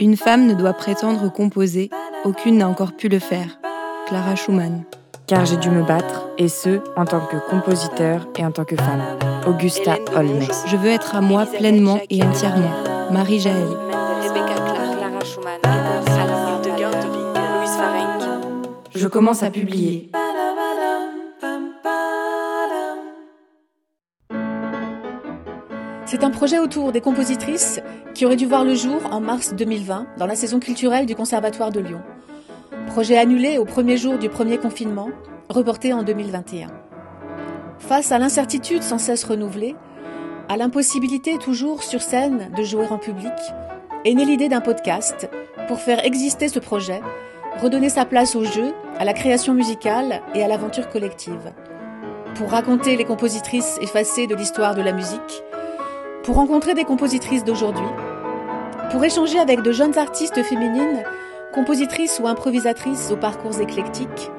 Une femme ne doit prétendre composer, aucune n'a encore pu le faire. Clara Schumann. Car j'ai dû me battre, et ce, en tant que compositeur et en tant que femme. Augusta Holmes. Je veux être à moi pleinement et entièrement. Marie Jaël. Je commence à publier. C'est un projet autour des compositrices qui aurait dû voir le jour en mars 2020 dans la saison culturelle du Conservatoire de Lyon. Projet annulé au premier jour du premier confinement, reporté en 2021. Face à l'incertitude sans cesse renouvelée, à l'impossibilité toujours sur scène de jouer en public, est née l'idée d'un podcast pour faire exister ce projet, redonner sa place au jeu, à la création musicale et à l'aventure collective. Pour raconter les compositrices effacées de l'histoire de la musique, pour rencontrer des compositrices d'aujourd'hui, pour échanger avec de jeunes artistes féminines, compositrices ou improvisatrices aux parcours éclectiques,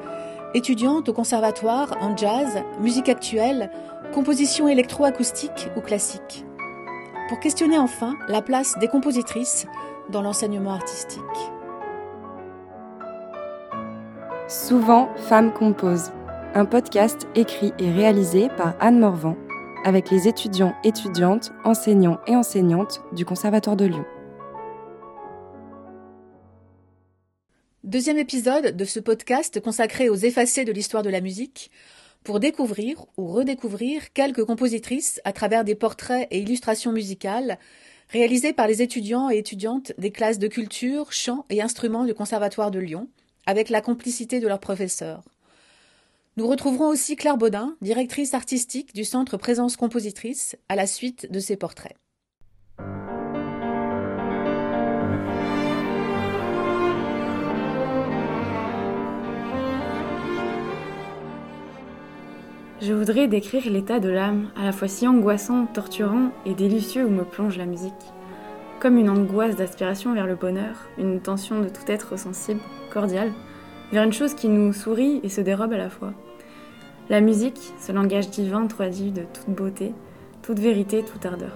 étudiantes au conservatoire en jazz, musique actuelle, composition électroacoustique ou classique. Pour questionner enfin la place des compositrices dans l'enseignement artistique. Souvent, Femmes composent, un podcast écrit et réalisé par Anne Morvan avec les étudiants, étudiantes, enseignants et enseignantes du Conservatoire de Lyon. Deuxième épisode de ce podcast consacré aux effacés de l'histoire de la musique, pour découvrir ou redécouvrir quelques compositrices à travers des portraits et illustrations musicales réalisés par les étudiants et étudiantes des classes de culture, chant et instruments du Conservatoire de Lyon, avec la complicité de leurs professeurs. Nous retrouverons aussi Claire Baudin, directrice artistique du Centre Présence Compositrice, à la suite de ses portraits. Je voudrais décrire l'état de l'âme, à la fois si angoissant, torturant et délicieux où me plonge la musique. Comme une angoisse d'aspiration vers le bonheur, une tension de tout être sensible, cordial, vers une chose qui nous sourit et se dérobe à la fois. La musique, ce langage divin traduit de toute beauté, toute vérité, toute ardeur.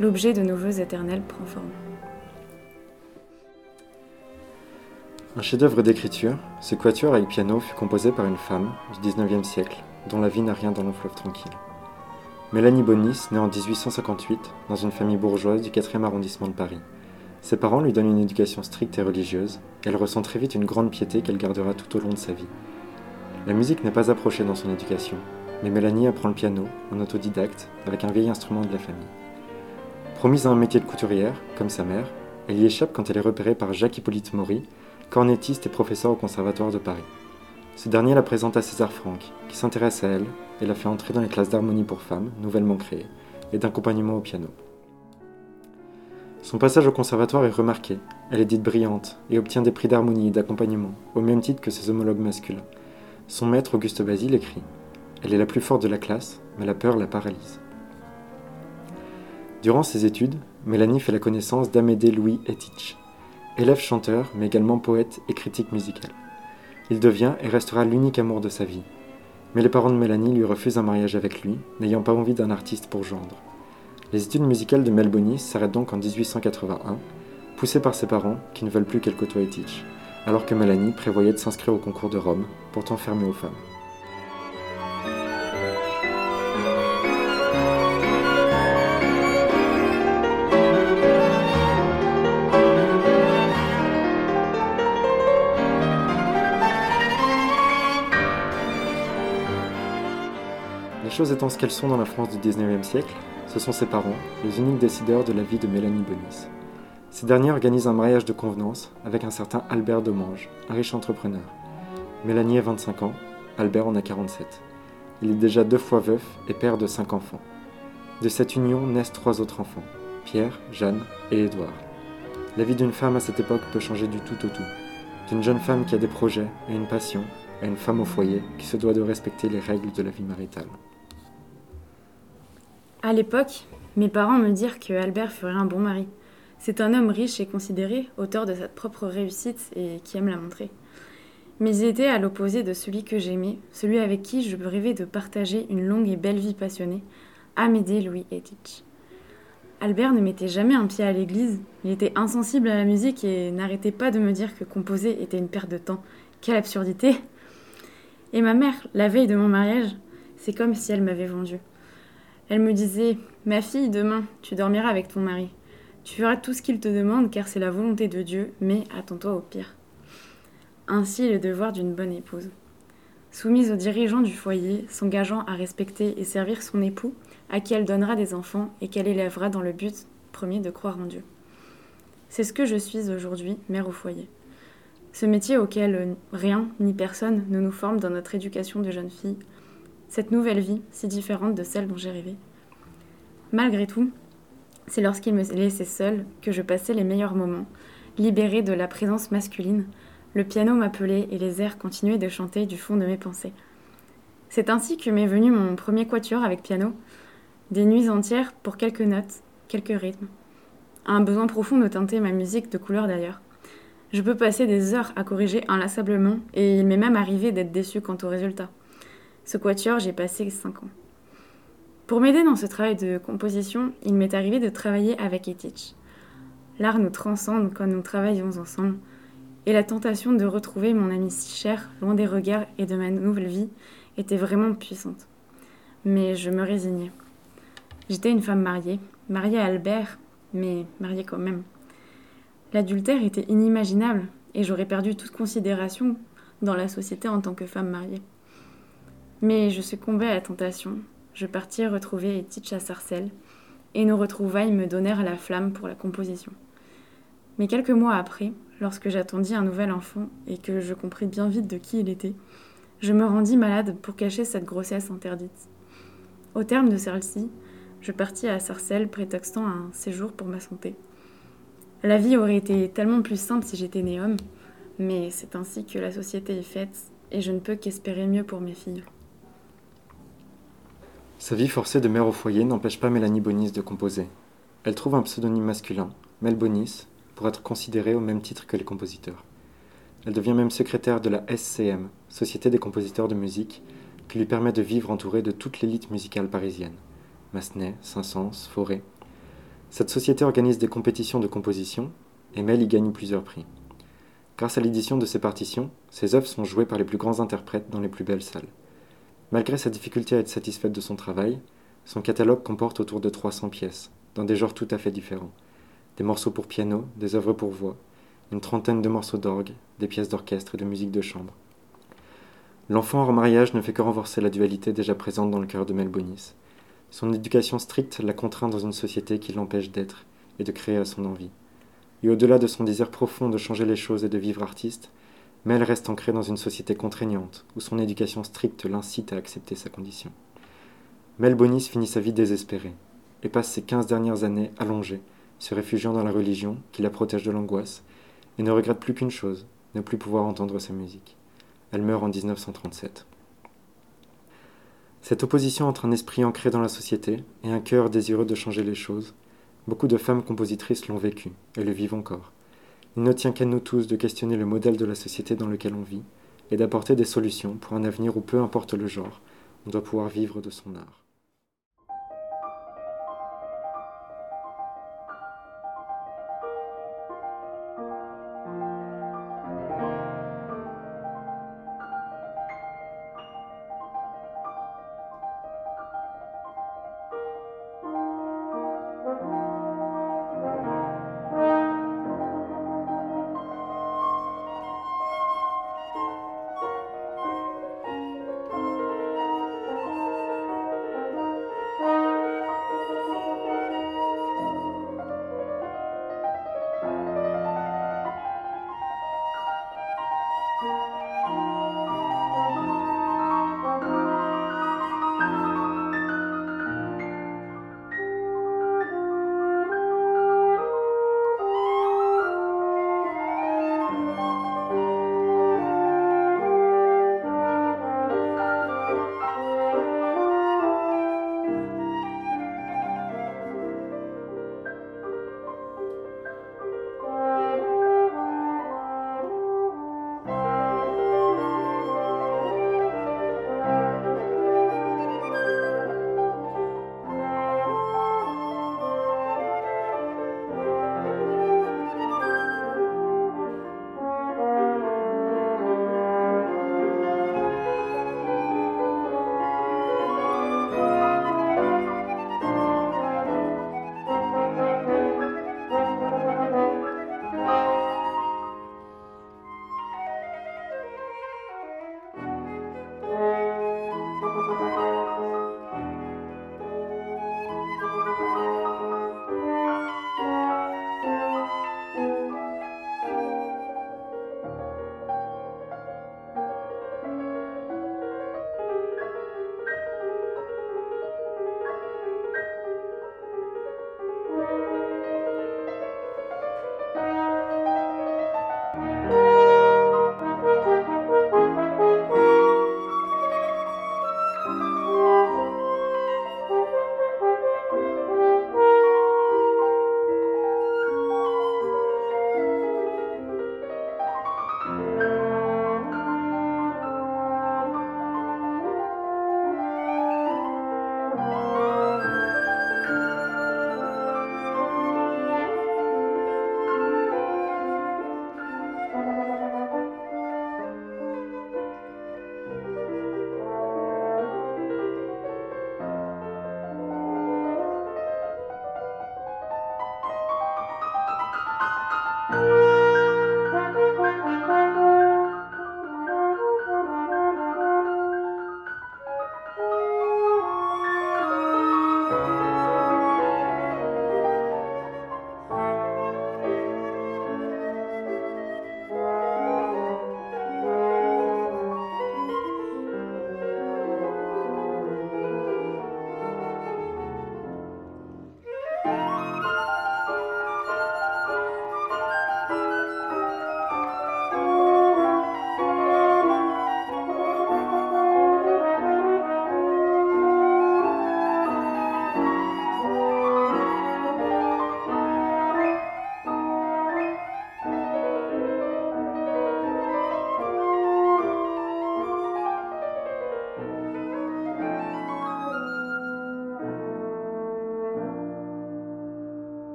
L'objet de nos voeux éternels prend forme. Un chef-d'œuvre d'écriture, ce quatuor avec piano fut composé par une femme du XIXe siècle, dont la vie n'a rien dans le fleuve tranquille. Mélanie Bonis naît en 1858 dans une famille bourgeoise du 4e arrondissement de Paris. Ses parents lui donnent une éducation stricte et religieuse, et elle ressent très vite une grande piété qu'elle gardera tout au long de sa vie. La musique n'est pas approchée dans son éducation, mais Mélanie apprend le piano, en autodidacte, avec un vieil instrument de la famille. Promise à un métier de couturière, comme sa mère, elle y échappe quand elle est repérée par Jacques-Hippolyte Maury, cornettiste et professeur au Conservatoire de Paris. Ce dernier la présente à César Franck, qui s'intéresse à elle et la fait entrer dans les classes d'harmonie pour femmes, nouvellement créées, et d'accompagnement au piano. Son passage au conservatoire est remarqué, elle est dite brillante et obtient des prix d'harmonie et d'accompagnement, au même titre que ses homologues masculins. Son maître Auguste Basile écrit Elle est la plus forte de la classe, mais la peur la paralyse. Durant ses études, Mélanie fait la connaissance d'Amédée Louis Etich, élève chanteur, mais également poète et critique musical. Il devient et restera l'unique amour de sa vie. Mais les parents de Mélanie lui refusent un mariage avec lui, n'ayant pas envie d'un artiste pour gendre. Les études musicales de Melbonis s'arrêtent donc en 1881, poussées par ses parents qui ne veulent plus qu'elle côtoie Etich alors que Mélanie prévoyait de s'inscrire au concours de Rome, pourtant fermé aux femmes. Les choses étant ce qu'elles sont dans la France du XIXe siècle, ce sont ses parents, les uniques décideurs de la vie de Mélanie Bonis. Ces derniers organisent un mariage de convenance avec un certain Albert Demange, un riche entrepreneur. Mélanie a 25 ans, Albert en a 47. Il est déjà deux fois veuf et père de cinq enfants. De cette union naissent trois autres enfants, Pierre, Jeanne et Édouard. La vie d'une femme à cette époque peut changer du tout au tout. D'une jeune femme qui a des projets et une passion, à une femme au foyer qui se doit de respecter les règles de la vie maritale. À l'époque, mes parents me dirent que Albert ferait un bon mari. C'est un homme riche et considéré, auteur de sa propre réussite et qui aime la montrer. Mais il était à l'opposé de celui que j'aimais, celui avec qui je rêvais de partager une longue et belle vie passionnée, Amédée Louis Etich. Albert ne mettait jamais un pied à l'église, il était insensible à la musique et n'arrêtait pas de me dire que composer était une perte de temps. Quelle absurdité Et ma mère, la veille de mon mariage, c'est comme si elle m'avait vendue. Elle me disait Ma fille, demain, tu dormiras avec ton mari. Tu feras tout ce qu'il te demande car c'est la volonté de Dieu, mais attends-toi au pire. Ainsi le devoir d'une bonne épouse. Soumise aux dirigeants du foyer, s'engageant à respecter et servir son époux, à qui elle donnera des enfants et qu'elle élèvera dans le but premier de croire en Dieu. C'est ce que je suis aujourd'hui, mère au foyer. Ce métier auquel rien ni personne ne nous forme dans notre éducation de jeune fille, cette nouvelle vie si différente de celle dont j'ai rêvé. Malgré tout, c'est lorsqu'il me laissait seule que je passais les meilleurs moments, libérée de la présence masculine. Le piano m'appelait et les airs continuaient de chanter du fond de mes pensées. C'est ainsi que m'est venu mon premier quatuor avec piano, des nuits entières pour quelques notes, quelques rythmes. Un besoin profond de teinter ma musique de couleur d'ailleurs. Je peux passer des heures à corriger inlassablement et il m'est même arrivé d'être déçu quant au résultat. Ce quatuor, j'ai passé 5 ans. Pour m'aider dans ce travail de composition, il m'est arrivé de travailler avec Etich. L'art nous transcende quand nous travaillons ensemble, et la tentation de retrouver mon ami si cher, loin des regards et de ma nouvelle vie, était vraiment puissante. Mais je me résignais. J'étais une femme mariée, mariée à Albert, mais mariée quand même. L'adultère était inimaginable et j'aurais perdu toute considération dans la société en tant que femme mariée. Mais je succombais à la tentation. Je partis retrouver Etich à Sarcelles et nos retrouvailles me donnèrent la flamme pour la composition. Mais quelques mois après, lorsque j'attendis un nouvel enfant et que je compris bien vite de qui il était, je me rendis malade pour cacher cette grossesse interdite. Au terme de celle-ci, je partis à Sarcelles prétextant un séjour pour ma santé. La vie aurait été tellement plus simple si j'étais né homme, mais c'est ainsi que la société est faite et je ne peux qu'espérer mieux pour mes filles. Sa vie forcée de mère au foyer n'empêche pas Mélanie Bonis de composer. Elle trouve un pseudonyme masculin, Mel Bonis, pour être considérée au même titre que les compositeurs. Elle devient même secrétaire de la SCM, Société des compositeurs de musique, qui lui permet de vivre entourée de toute l'élite musicale parisienne. Massenet, Saint-Saëns, Forêt. Cette société organise des compétitions de composition et Mel y gagne plusieurs prix. Grâce à l'édition de ses partitions, ses œuvres sont jouées par les plus grands interprètes dans les plus belles salles. Malgré sa difficulté à être satisfaite de son travail, son catalogue comporte autour de 300 pièces, dans des genres tout à fait différents. Des morceaux pour piano, des œuvres pour voix, une trentaine de morceaux d'orgue, des pièces d'orchestre et de musique de chambre. L'enfant hors mariage ne fait que renforcer la dualité déjà présente dans le cœur de Mel Bonis. Son éducation stricte l'a contraint dans une société qui l'empêche d'être et de créer à son envie. Et au-delà de son désir profond de changer les choses et de vivre artiste, Mel reste ancrée dans une société contraignante, où son éducation stricte l'incite à accepter sa condition. Mel Bonis finit sa vie désespérée, et passe ses quinze dernières années allongée, se réfugiant dans la religion qui la protège de l'angoisse, et ne regrette plus qu'une chose, ne plus pouvoir entendre sa musique. Elle meurt en 1937. Cette opposition entre un esprit ancré dans la société et un cœur désireux de changer les choses, beaucoup de femmes compositrices l'ont vécu et le vivent encore. Il ne tient qu'à nous tous de questionner le modèle de la société dans lequel on vit et d'apporter des solutions pour un avenir où peu importe le genre, on doit pouvoir vivre de son art.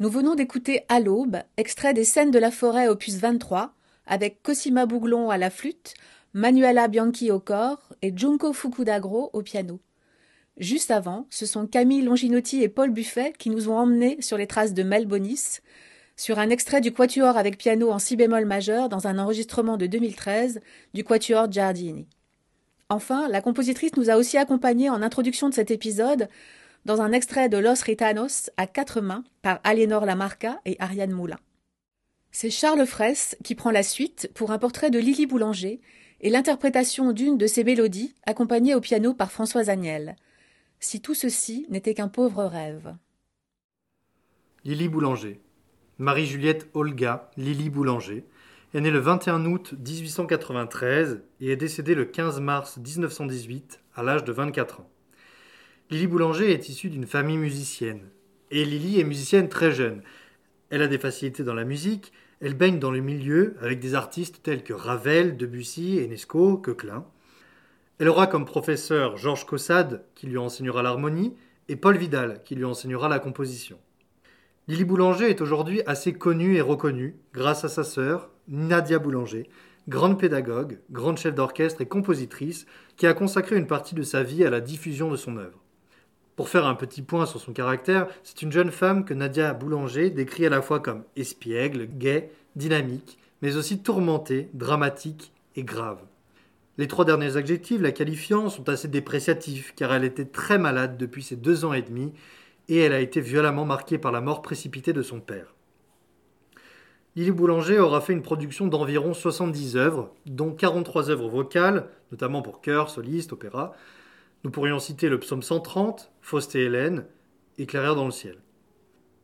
Nous venons d'écouter À l'aube, extrait des scènes de la forêt opus 23, avec Cosima Bouglon à la flûte, Manuela Bianchi au corps et Junko Fukudagro au piano. Juste avant, ce sont Camille Longinotti et Paul Buffet qui nous ont emmenés sur les traces de Mel Bonis, sur un extrait du Quatuor avec piano en si bémol majeur dans un enregistrement de 2013 du Quatuor Giardini. Enfin, la compositrice nous a aussi accompagnés en introduction de cet épisode dans un extrait de Los Ritanos à quatre mains par Aliénor Lamarca et Ariane Moulin. C'est Charles Fraisse qui prend la suite pour un portrait de Lily Boulanger et l'interprétation d'une de ses mélodies accompagnée au piano par Françoise Agnel. Si tout ceci n'était qu'un pauvre rêve. Lily Boulanger. Marie-Juliette Olga Lily Boulanger est née le 21 août 1893 et est décédée le 15 mars 1918 à l'âge de 24 ans. Lily Boulanger est issue d'une famille musicienne. Et Lily est musicienne très jeune. Elle a des facilités dans la musique, elle baigne dans le milieu avec des artistes tels que Ravel, Debussy, Enesco, Coquelin. Elle aura comme professeur Georges Caussade, qui lui enseignera l'harmonie, et Paul Vidal, qui lui enseignera la composition. Lily Boulanger est aujourd'hui assez connue et reconnue grâce à sa sœur, Nadia Boulanger, grande pédagogue, grande chef d'orchestre et compositrice, qui a consacré une partie de sa vie à la diffusion de son œuvre. Pour faire un petit point sur son caractère, c'est une jeune femme que Nadia Boulanger décrit à la fois comme espiègle, gaie, dynamique, mais aussi tourmentée, dramatique et grave. Les trois derniers adjectifs la qualifiant sont assez dépréciatifs car elle était très malade depuis ses deux ans et demi et elle a été violemment marquée par la mort précipitée de son père. Lily Boulanger aura fait une production d'environ 70 œuvres, dont 43 œuvres vocales, notamment pour chœur, soliste, opéra, nous pourrions citer le psaume 130, Faust et Hélène, Éclairer dans le ciel.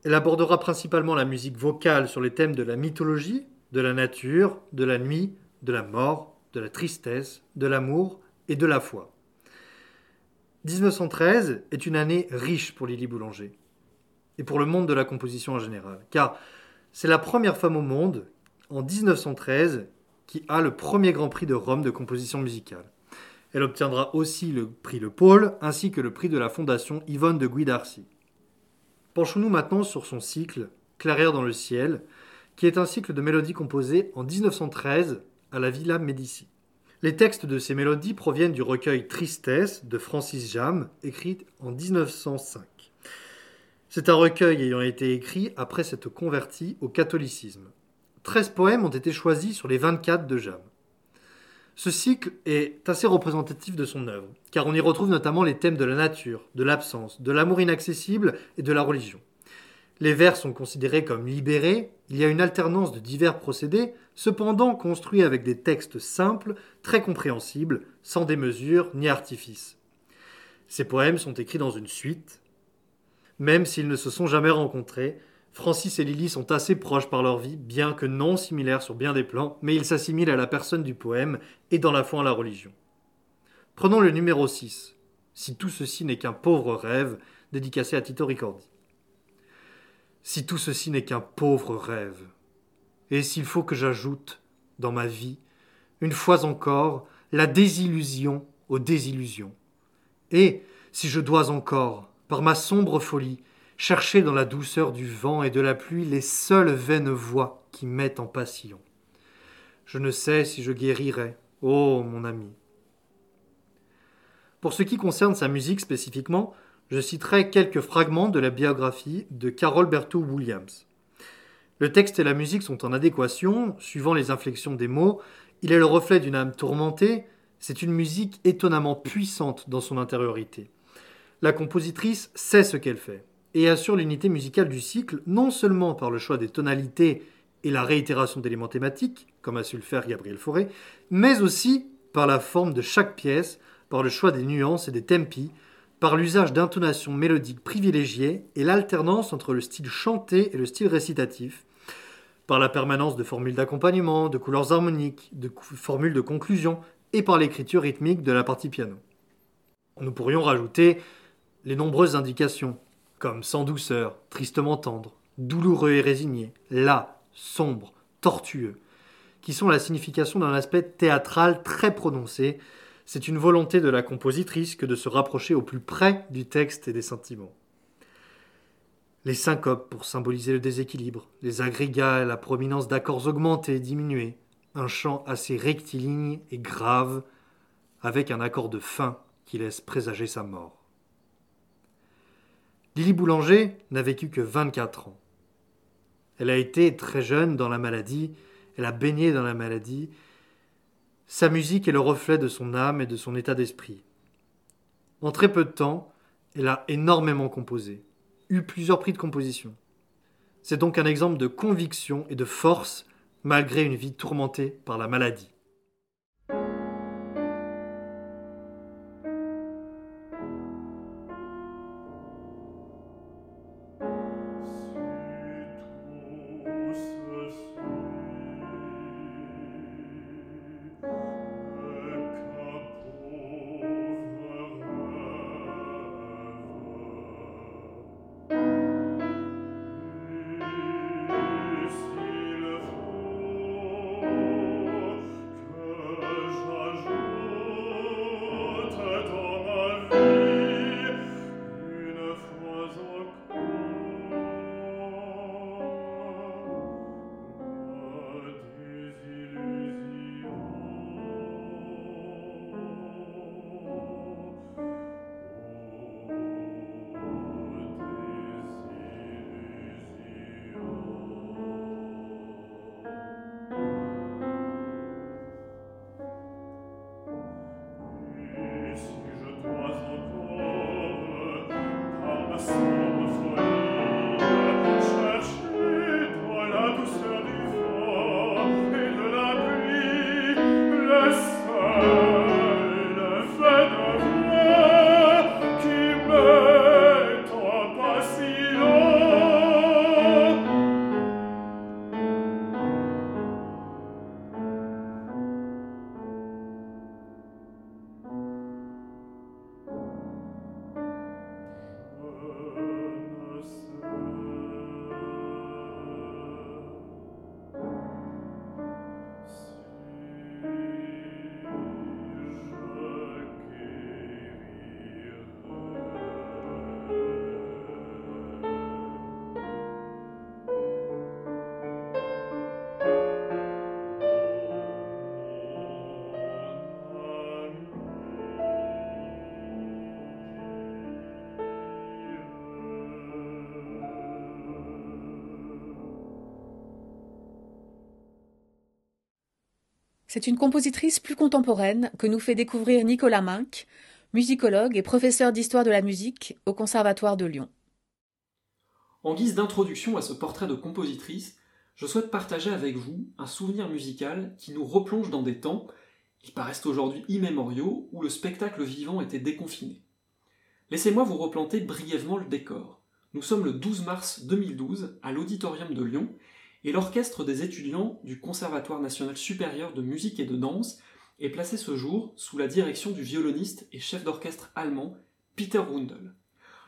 Elle abordera principalement la musique vocale sur les thèmes de la mythologie, de la nature, de la nuit, de la mort, de la tristesse, de l'amour et de la foi. 1913 est une année riche pour Lily Boulanger et pour le monde de la composition en général, car c'est la première femme au monde, en 1913, qui a le premier Grand Prix de Rome de composition musicale. Elle obtiendra aussi le prix Le Pôle ainsi que le prix de la Fondation Yvonne de Guidarcy. Penchons-nous maintenant sur son cycle Clairière dans le ciel, qui est un cycle de mélodies composées en 1913 à la Villa Médici. Les textes de ces mélodies proviennent du recueil Tristesse de Francis Jam, écrit en 1905. C'est un recueil ayant été écrit après s'être converti au catholicisme. 13 poèmes ont été choisis sur les 24 de Jam. Ce cycle est assez représentatif de son œuvre, car on y retrouve notamment les thèmes de la nature, de l'absence, de l'amour inaccessible et de la religion. Les vers sont considérés comme libérés, il y a une alternance de divers procédés, cependant construits avec des textes simples, très compréhensibles, sans démesure ni artifice. Ces poèmes sont écrits dans une suite. Même s'ils ne se sont jamais rencontrés, Francis et Lily sont assez proches par leur vie, bien que non similaires sur bien des plans, mais ils s'assimilent à la personne du poème et dans la foi en la religion. Prenons le numéro 6. Si tout ceci n'est qu'un pauvre rêve, dédicacé à Tito Ricordi. Si tout ceci n'est qu'un pauvre rêve, et s'il faut que j'ajoute, dans ma vie, une fois encore, la désillusion aux désillusions, et si je dois encore, par ma sombre folie, chercher dans la douceur du vent et de la pluie les seules vaines voix qui mettent en passion. Je ne sais si je guérirai, ô oh, mon ami. Pour ce qui concerne sa musique spécifiquement, je citerai quelques fragments de la biographie de Carol Berthoud Williams. Le texte et la musique sont en adéquation, suivant les inflexions des mots, il est le reflet d'une âme tourmentée, c'est une musique étonnamment puissante dans son intériorité. La compositrice sait ce qu'elle fait et assure l'unité musicale du cycle non seulement par le choix des tonalités et la réitération d'éléments thématiques, comme a su le faire Gabriel Fauré, mais aussi par la forme de chaque pièce, par le choix des nuances et des tempi, par l'usage d'intonations mélodiques privilégiées et l'alternance entre le style chanté et le style récitatif, par la permanence de formules d'accompagnement, de couleurs harmoniques, de formules de conclusion et par l'écriture rythmique de la partie piano. Nous pourrions rajouter les nombreuses indications comme sans douceur, tristement tendre, douloureux et résigné, là, sombre, tortueux, qui sont la signification d'un aspect théâtral très prononcé. C'est une volonté de la compositrice que de se rapprocher au plus près du texte et des sentiments. les syncopes pour symboliser le déséquilibre, les agrégats et la prominence d'accords augmentés et diminués, un chant assez rectiligne et grave, avec un accord de fin qui laisse présager sa mort. Lily Boulanger n'a vécu que 24 ans. Elle a été très jeune dans la maladie, elle a baigné dans la maladie. Sa musique est le reflet de son âme et de son état d'esprit. En très peu de temps, elle a énormément composé, eu plusieurs prix de composition. C'est donc un exemple de conviction et de force malgré une vie tourmentée par la maladie. C'est une compositrice plus contemporaine que nous fait découvrir Nicolas Minck, musicologue et professeur d'histoire de la musique au Conservatoire de Lyon. En guise d'introduction à ce portrait de compositrice, je souhaite partager avec vous un souvenir musical qui nous replonge dans des temps qui paraissent aujourd'hui immémoriaux où le spectacle vivant était déconfiné. Laissez-moi vous replanter brièvement le décor. Nous sommes le 12 mars 2012 à l'Auditorium de Lyon et l'orchestre des étudiants du Conservatoire national supérieur de musique et de danse est placé ce jour sous la direction du violoniste et chef d'orchestre allemand Peter Rundel.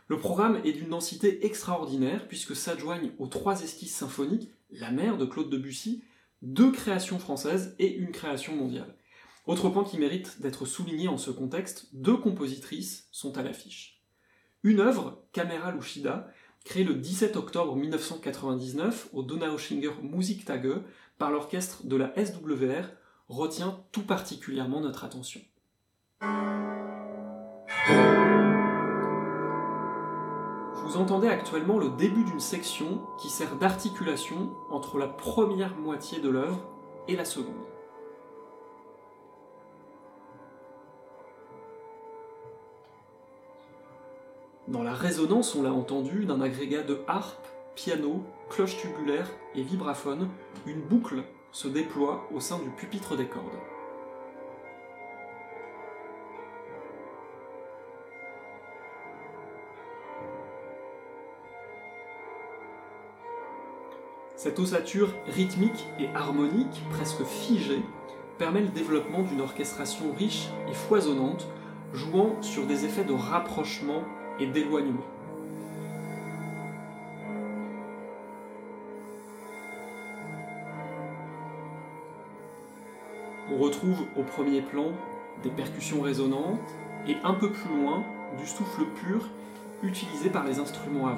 Le programme est d'une densité extraordinaire puisque s'adjoignent aux trois esquisses symphoniques La mer de Claude Debussy, deux créations françaises et une création mondiale. Autre point qui mérite d'être souligné en ce contexte, deux compositrices sont à l'affiche. Une œuvre, Camera Lushida, créé le 17 octobre 1999 au Donaueschinger Musiktage par l'orchestre de la SWR, retient tout particulièrement notre attention. Vous entendez actuellement le début d'une section qui sert d'articulation entre la première moitié de l'œuvre et la seconde. Dans la résonance, on l'a entendu, d'un agrégat de harpe, piano, cloche tubulaire et vibraphone, une boucle se déploie au sein du pupitre des cordes. Cette ossature rythmique et harmonique, presque figée, permet le développement d'une orchestration riche et foisonnante, jouant sur des effets de rapprochement et d'éloignement. On retrouve au premier plan des percussions résonantes et un peu plus loin du souffle pur utilisé par les instruments à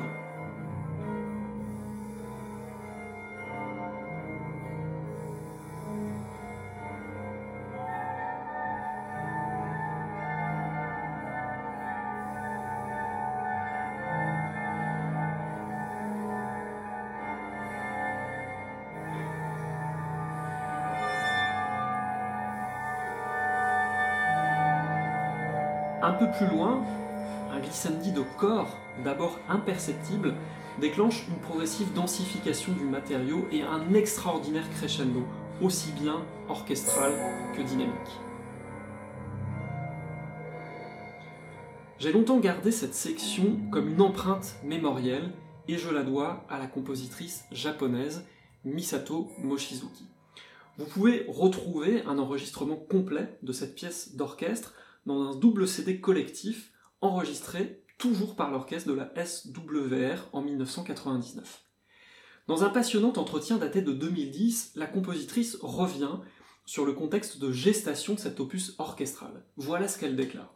Un peu plus loin, un glissandi de corps, d'abord imperceptible, déclenche une progressive densification du matériau et un extraordinaire crescendo, aussi bien orchestral que dynamique. J'ai longtemps gardé cette section comme une empreinte mémorielle et je la dois à la compositrice japonaise Misato Mochizuki. Vous pouvez retrouver un enregistrement complet de cette pièce d'orchestre dans un double CD collectif enregistré toujours par l'orchestre de la SWR en 1999. Dans un passionnant entretien daté de 2010, la compositrice revient sur le contexte de gestation de cet opus orchestral. Voilà ce qu'elle déclare.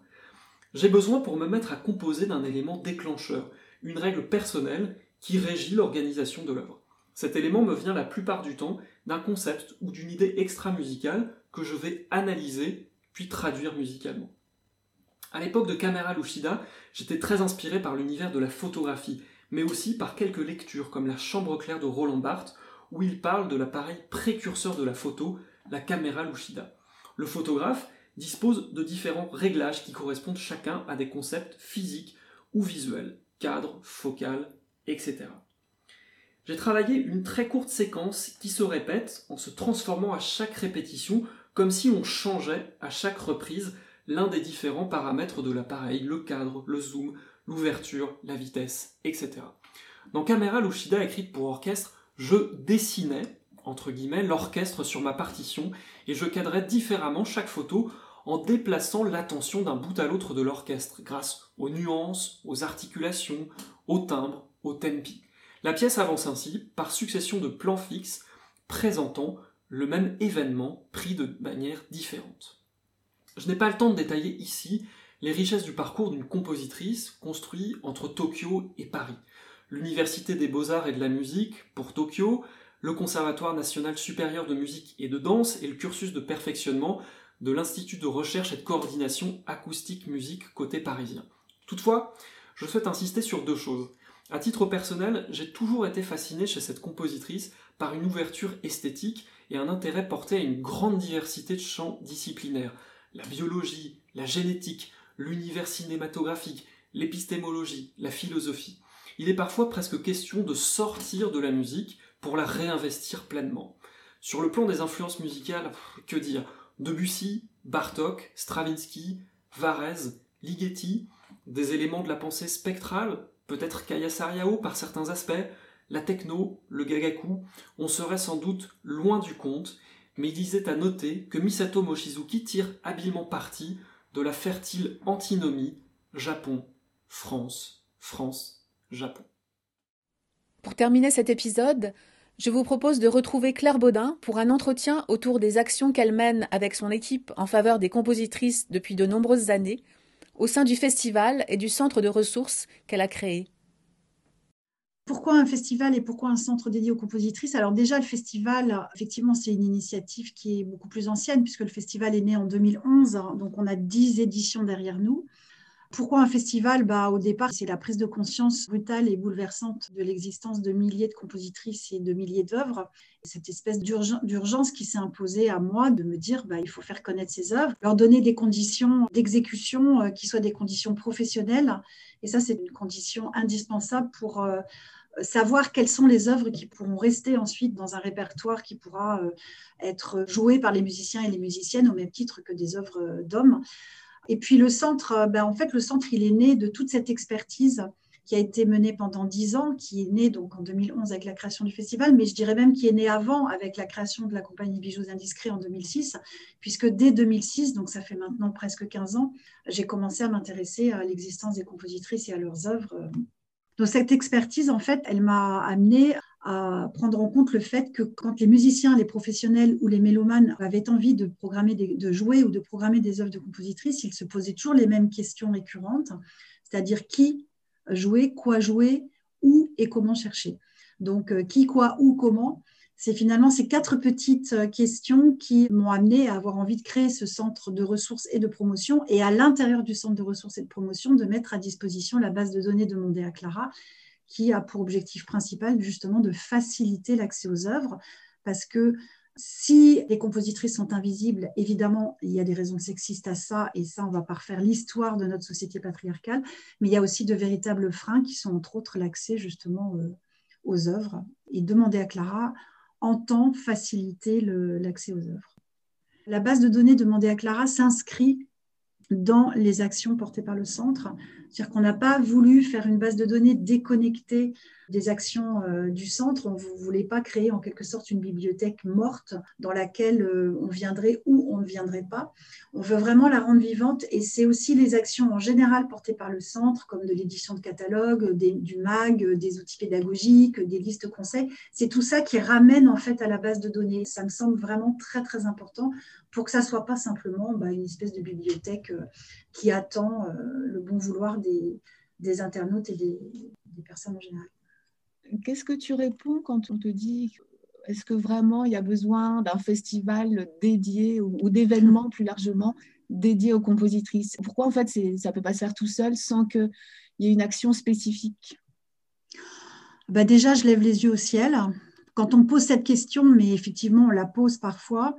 J'ai besoin pour me mettre à composer d'un élément déclencheur, une règle personnelle qui régit l'organisation de l'œuvre. Cet élément me vient la plupart du temps d'un concept ou d'une idée extra-musicale que je vais analyser puis traduire musicalement. À l'époque de Kamera Lushida, j'étais très inspiré par l'univers de la photographie, mais aussi par quelques lectures comme La Chambre claire de Roland Barthes, où il parle de l'appareil précurseur de la photo, la caméra Lushida. Le photographe dispose de différents réglages qui correspondent chacun à des concepts physiques ou visuels, cadre, focal, etc. J'ai travaillé une très courte séquence qui se répète en se transformant à chaque répétition comme si on changeait à chaque reprise l'un des différents paramètres de l'appareil, le cadre, le zoom, l'ouverture, la vitesse, etc. Dans Camera Lushida écrite pour orchestre, je dessinais, entre guillemets, l'orchestre sur ma partition et je cadrais différemment chaque photo en déplaçant l'attention d'un bout à l'autre de l'orchestre grâce aux nuances, aux articulations, au timbre, au tempi. La pièce avance ainsi par succession de plans fixes présentant le même événement pris de manière différente. Je n'ai pas le temps de détailler ici les richesses du parcours d'une compositrice construite entre Tokyo et Paris. L'Université des beaux-arts et de la musique pour Tokyo, le Conservatoire national supérieur de musique et de danse et le cursus de perfectionnement de l'Institut de recherche et de coordination acoustique musique côté parisien. Toutefois, je souhaite insister sur deux choses. À titre personnel, j'ai toujours été fasciné chez cette compositrice par une ouverture esthétique et un intérêt porté à une grande diversité de champs disciplinaires, la biologie, la génétique, l'univers cinématographique, l'épistémologie, la philosophie. Il est parfois presque question de sortir de la musique pour la réinvestir pleinement. Sur le plan des influences musicales, que dire? Debussy, Bartok, Stravinsky, Varese, Ligeti, des éléments de la pensée spectrale, peut-être Kaya Sariao par certains aspects, la techno, le gagaku, on serait sans doute loin du compte, mais il disait à noter que Misato Mochizuki tire habilement parti de la fertile antinomie Japon, France, France, Japon. Pour terminer cet épisode, je vous propose de retrouver Claire Baudin pour un entretien autour des actions qu'elle mène avec son équipe en faveur des compositrices depuis de nombreuses années, au sein du festival et du centre de ressources qu'elle a créé. Pourquoi un festival et pourquoi un centre dédié aux compositrices? Alors déjà, le festival, effectivement, c'est une initiative qui est beaucoup plus ancienne puisque le festival est né en 2011, donc on a dix éditions derrière nous. Pourquoi un festival bah, Au départ, c'est la prise de conscience brutale et bouleversante de l'existence de milliers de compositrices et de milliers d'œuvres. Cette espèce d'urgence qui s'est imposée à moi de me dire bah, il faut faire connaître ces œuvres, leur donner des conditions d'exécution euh, qui soient des conditions professionnelles. Et ça, c'est une condition indispensable pour euh, savoir quelles sont les œuvres qui pourront rester ensuite dans un répertoire qui pourra euh, être joué par les musiciens et les musiciennes au même titre que des œuvres d'hommes. Et puis le centre, euh, ben, en fait, le centre, il est né de toute cette expertise qui a été menée pendant dix ans, qui est née donc en 2011 avec la création du festival, mais je dirais même qui est née avant avec la création de la compagnie Bijoux Indiscrets en 2006, puisque dès 2006, donc ça fait maintenant presque 15 ans, j'ai commencé à m'intéresser à l'existence des compositrices et à leurs œuvres. Donc cette expertise, en fait, elle m'a amenée à prendre en compte le fait que quand les musiciens, les professionnels ou les mélomanes avaient envie de programmer, de jouer ou de programmer des œuvres de compositrices, ils se posaient toujours les mêmes questions récurrentes, c'est-à-dire qui jouer, quoi jouer, où et comment chercher. Donc euh, qui, quoi, où, comment. C'est finalement ces quatre petites euh, questions qui m'ont amené à avoir envie de créer ce centre de ressources et de promotion et à l'intérieur du centre de ressources et de promotion de mettre à disposition la base de données demandée à Clara qui a pour objectif principal justement de faciliter l'accès aux œuvres, parce que Si les compositrices sont invisibles, évidemment, il y a des raisons sexistes à ça, et ça, on va pas refaire l'histoire de notre société patriarcale, mais il y a aussi de véritables freins qui sont entre autres l'accès justement euh, aux œuvres. Et demander à Clara entend faciliter l'accès aux œuvres. La base de données demandée à Clara s'inscrit dans les actions portées par le centre. C'est-à-dire qu'on n'a pas voulu faire une base de données déconnectée des actions euh, du centre. On ne voulait pas créer en quelque sorte une bibliothèque morte dans laquelle euh, on viendrait ou on ne viendrait pas. On veut vraiment la rendre vivante et c'est aussi les actions en général portées par le centre, comme de l'édition de catalogue, du MAG, des outils pédagogiques, des listes conseils. C'est tout ça qui ramène en fait à la base de données. Ça me semble vraiment très très important pour que ça ne soit pas simplement bah, une espèce de bibliothèque euh, qui attend le bon vouloir des, internautes et des personnes en général. Qu'est-ce que tu réponds quand on te dit est-ce que vraiment il y a besoin d'un festival dédié ou, d'événements plus largement dédiés aux compositrices? Pourquoi en fait ça ne peut pas se faire tout seul sans qu'il y ait une action spécifique? Bah Déjà, je lève les yeux au ciel. Quand on pose cette question, mais effectivement on la pose parfois,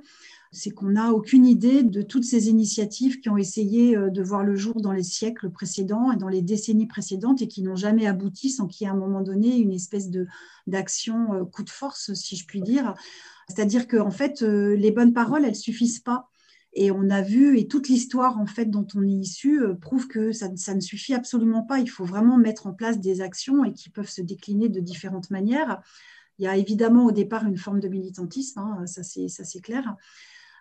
c'est qu'on n'a aucune idée de toutes ces initiatives qui ont essayé euh, de voir le jour dans les siècles précédents et dans les décennies précédentes et qui n'ont jamais abouti sans qu'il y ait à un moment donné une espèce d'action euh, coup de force, si je puis dire. C'est-à-dire qu'en en fait, euh, les bonnes paroles, elles suffisent pas. Et on a vu, et toute l'histoire en fait dont on est issu prouve que ça, ça, ne suffit absolument pas. Il faut vraiment mettre en place des actions et qui peuvent se décliner de différentes manières. Il y a évidemment au départ une forme de militantisme, hein, ça c'est clair.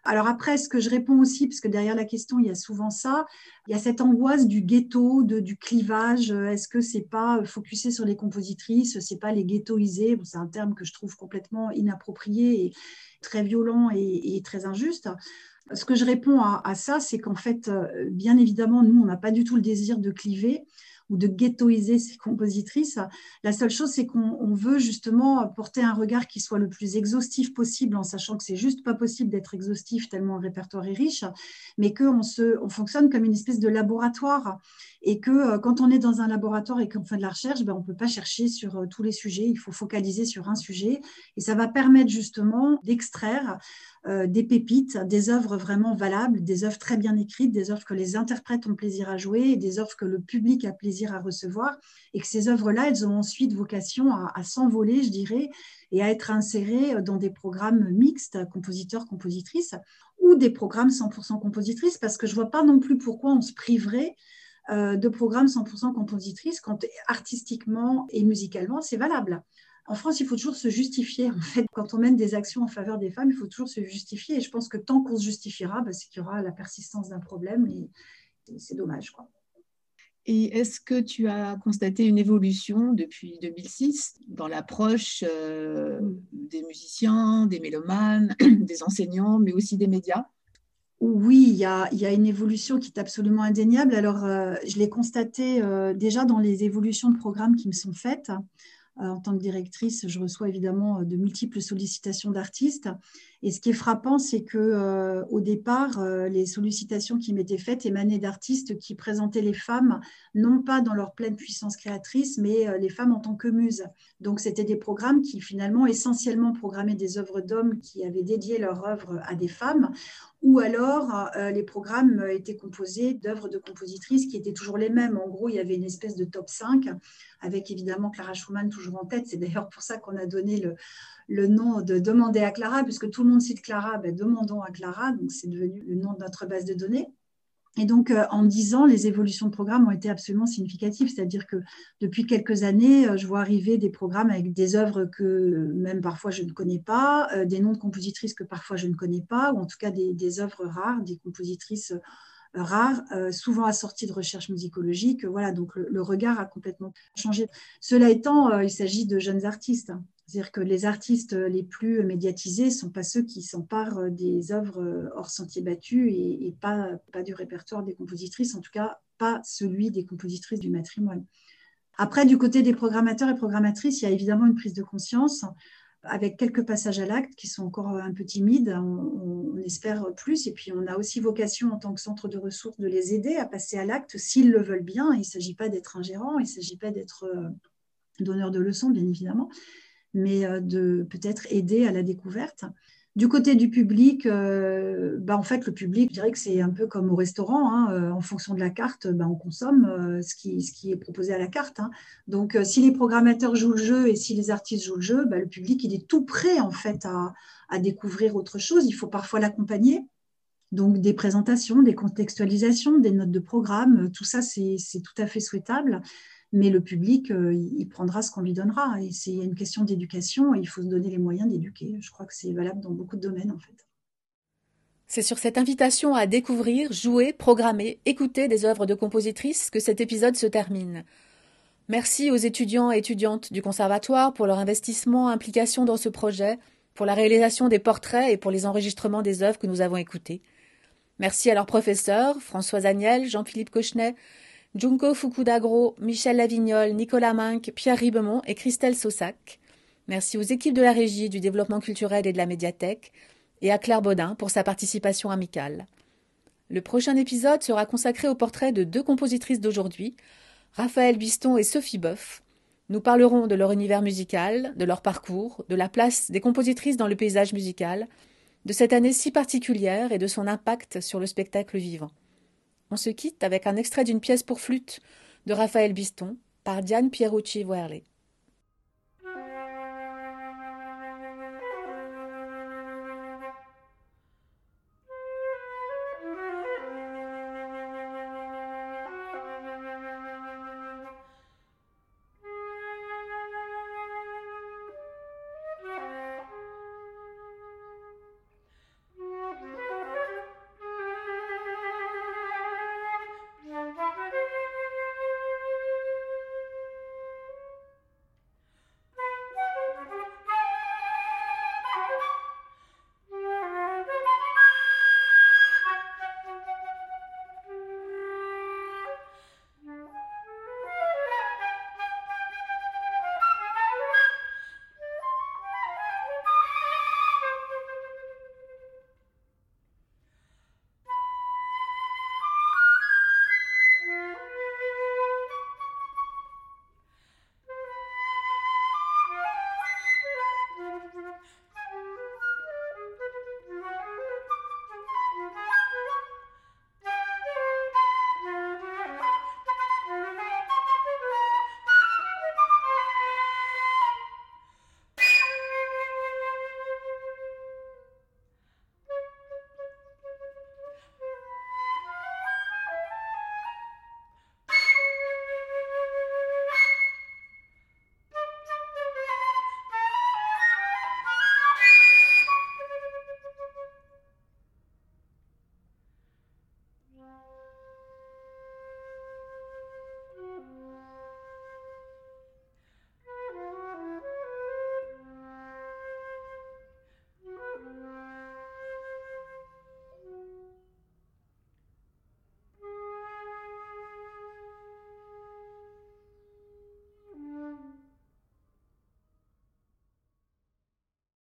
Alors après, ce que je réponds aussi, parce que derrière la question, il y a souvent ça, il y a cette angoisse du ghetto, du clivage. Est-ce que c'est pas focusé sur les compositrices, c'est pas les ghettoisés C'est un terme que je trouve complètement inapproprié et très violent et, très injuste. Ce que je réponds à ça, c'est qu'en fait, bien évidemment, nous, on n'a pas du tout le désir de cliver ou de ghettoiser ces compositrices. La seule chose, c'est qu'on veut justement porter un regard qui soit le plus exhaustif possible, en sachant que c'est juste pas possible d'être exhaustif tellement le répertoire est riche, mais qu'on on fonctionne comme une espèce de laboratoire et que euh, quand on est dans un laboratoire et qu'on fait de la recherche, ben, on ne peut pas chercher sur euh, tous les sujets, il faut focaliser sur un sujet et ça va permettre justement d'extraire euh, des pépites, des œuvres vraiment valables, des œuvres très bien écrites, des œuvres que les interprètes ont plaisir à jouer des œuvres que le public a plaisir à recevoir et que ces œuvres-là, elles ont ensuite vocation à, à s'envoler, je dirais, et à être insérées dans des programmes mixtes, compositeurs-compositrices, ou des programmes 100% compositrices, parce que je ne vois pas non plus pourquoi on se priverait euh, de programmes 100% compositrices quand artistiquement et musicalement, c'est valable. En France, il faut toujours se justifier. En fait, quand on mène des actions en faveur des femmes, il faut toujours se justifier. Et je pense que tant qu'on se justifiera, bah, c'est qu'il y aura la persistance d'un problème. Et, c'est dommage. Quoi. Et est-ce que tu as constaté une évolution depuis 2006 dans l'approche euh, des musiciens, des mélomanes, des enseignants, mais aussi des médias? Oui, il y, a, une évolution qui est absolument indéniable. Alors, euh, je l'ai constaté euh, déjà dans les évolutions de programmes qui me sont faites. Euh, en tant que directrice, je reçois évidemment de multiples sollicitations d'artistes. Et ce qui est frappant, c'est que au départ, les sollicitations qui m'étaient faites émanaient d'artistes qui présentaient les femmes non pas dans leur pleine puissance créatrice, mais les femmes en tant que muses. Donc, c'était des programmes qui finalement essentiellement programmaient des œuvres d'hommes qui avaient dédié leur œuvre à des femmes ou alors euh, les programmes étaient composés d'œuvres de compositrices qui étaient toujours les mêmes. En gros, il y avait une espèce de top 5, avec évidemment Clara Schumann toujours en tête. C'est d'ailleurs pour ça qu'on a donné le, nom de Demander à Clara, puisque tout le monde cite Clara, ben, demandons à Clara, donc c'est devenu le nom de notre base de données. Et donc, euh, en 10 ans, les évolutions de programmes ont été absolument significatives. C'est-à-dire que depuis quelques années, euh, je vois arriver des programmes avec des œuvres que même parfois je ne connais pas, euh, des noms de compositrices que parfois je ne connais pas, ou en tout cas des, œuvres rares, des compositrices rares, souvent assorties de recherches musicologiques. Voilà, donc le, regard a complètement changé. Cela étant, il s'agit de jeunes artistes. C'est-à-dire que les artistes les plus médiatisés ne sont pas ceux qui s'emparent des œuvres hors sentier battu et, pas, pas du répertoire des compositrices, en tout cas pas celui des compositrices du matrimoine. Après, du côté des programmateurs et programmatrices, il y a évidemment une prise de conscience avec quelques passages à l'acte qui sont encore un peu timides. On, on, espère plus. Et puis, on a aussi vocation en tant que centre de ressources de les aider à passer à l'acte s'ils le veulent bien. Il ne s'agit pas d'être ingérant, il ne s'agit pas d'être euh, donneur de leçons, bien évidemment mais euh, de peut-être aider à la découverte. Du côté du public, euh, bah, en fait, le public, je dirais que c'est un peu comme au restaurant. Hein, euh, en fonction de la carte, bah, on consomme ce, qui, ce, qui, est proposé à la carte. Hein. Donc, si les programmateurs jouent le jeu et si les artistes jouent le jeu, bah, le public, il est tout prêt en fait à, à découvrir autre chose. Il faut parfois l'accompagner. Donc, des présentations, des contextualisations, des notes de programme, tout ça, c'est tout à fait souhaitable mais le public, euh, il prendra ce qu'on lui donnera. Et c'est une question d'éducation il faut se donner les moyens d'éduquer. Je crois que c'est valable dans beaucoup de domaines, en fait. C'est sur cette invitation à découvrir, jouer, programmer, écouter des œuvres de compositrices que cet épisode se termine. Merci aux étudiants et étudiantes du Conservatoire pour leur investissement, implication dans ce projet, pour la réalisation des portraits et pour les enregistrements des œuvres que nous avons écoutées. Merci à leurs professeurs, Françoise Agnel, Jean-Philippe Cochenet, Junko Fukudagro, Michel Lavignol, Nicolas Minck, Pierre Ribemont et Christelle Saussac. Merci aux équipes de la régie, du développement culturel et de la médiathèque, et à Claire Baudin pour sa participation amicale. Le prochain épisode sera consacré au portrait de deux compositrices d'aujourd'hui, Raphaël Biston et Sophie Boeuf. Nous parlerons de leur univers musical, de leur parcours, de la place des compositrices dans le paysage musical, de cette année si particulière et de son impact sur le spectacle vivant. On se quitte avec un extrait d'une pièce pour flûte de Raphaël Biston par Diane Pierucci Werley.